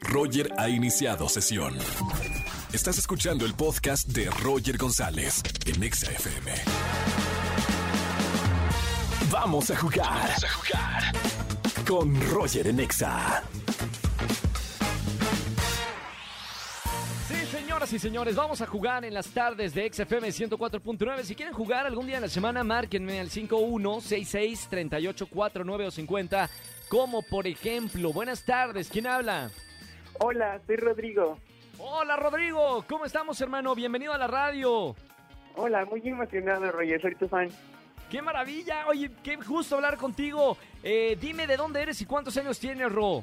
Roger ha iniciado sesión. Estás escuchando el podcast de Roger González en Exa FM. Vamos a jugar. Vamos a jugar. Con Roger en Exa. Señoras y señores, vamos a jugar en las tardes de XFM 104.9. Si quieren jugar algún día en la semana, márquenme al 51663849 o 50. Como por ejemplo, buenas tardes, ¿quién habla? Hola, soy Rodrigo. Hola Rodrigo, ¿cómo estamos hermano? Bienvenido a la radio. Hola, muy emocionado, Roger, soy tu fan. ¡Qué maravilla! Oye, qué gusto hablar contigo. Eh, dime de dónde eres y cuántos años tienes, Ro.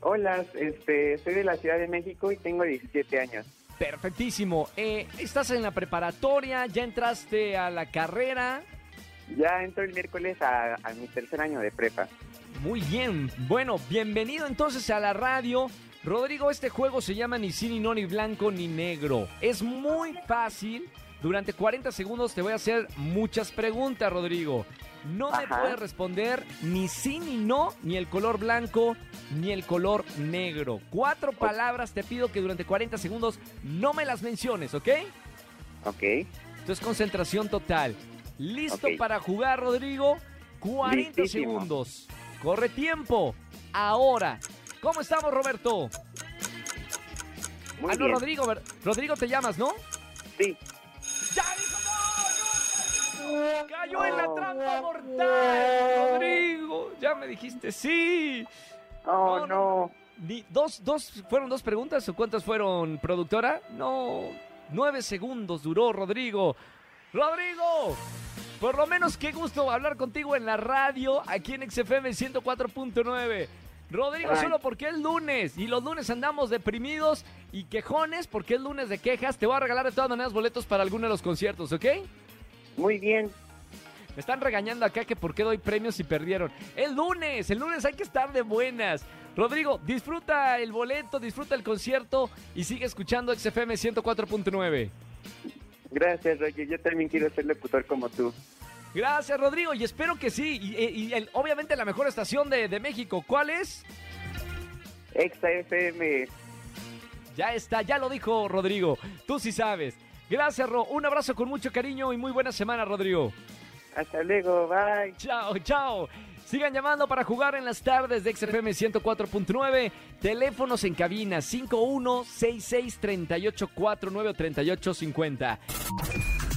Hola, este, soy de la Ciudad de México y tengo 17 años. Perfectísimo. Eh, ¿Estás en la preparatoria? ¿Ya entraste a la carrera? Ya entro el miércoles a, a mi tercer año de prepa. Muy bien. Bueno, bienvenido entonces a la radio. Rodrigo, este juego se llama ni sí, ni no, ni blanco, ni negro. Es muy fácil. Durante 40 segundos te voy a hacer muchas preguntas, Rodrigo. No me Ajá. puedes responder ni sí, ni no, ni el color blanco, ni el color negro. Cuatro palabras te pido que durante 40 segundos no me las menciones, ¿ok? Ok, Entonces, concentración total. ¿Listo para jugar, Rodrigo? 40 Listísimo. segundos. Corre tiempo. Ahora. ¿Cómo estamos, Roberto? muy ah, no, bien. Rodrigo. te llamas, ¿no? Sí, ¡Ya dijo no! ¡No! ¡Cayó en la trampa mortal! ¡Rodrigo! Ya me dijiste sí. oh no. Ni- dos, dos, ¿Fueron dos preguntas o cuántas fueron, productora? No, nueve segundos duró, Rodrigo. ¡Rodrigo! Por lo menos qué gusto hablar contigo en la radio, aquí en XFM 104.9. Rodrigo, Ay. solo porque es lunes y los lunes andamos deprimidos y quejones porque es lunes de quejas, te voy a regalar de todas maneras boletos para alguno de los conciertos, ¿ok? Muy bien. Me están regañando acá que por qué doy premios si perdieron. El lunes, el lunes hay que estar de buenas. Rodrigo, disfruta el boleto, disfruta el concierto y sigue escuchando XFM 104.9. Gracias, Roger. Yo también quiero ser locutor como tú. Gracias, Rodrigo, y espero que sí. Y, y- y el- obviamente la mejor estación de, de México, ¿cuál es? Exa FM. Ya está, ya lo dijo Rodrigo. Tú sí sabes. Gracias, Ro. Un abrazo con mucho cariño y muy buena semana, Rodrigo. Hasta luego, bye. Chao, chao. Sigan llamando para jugar en las tardes de XFM 104.9. Teléfonos en cabina 516638493850.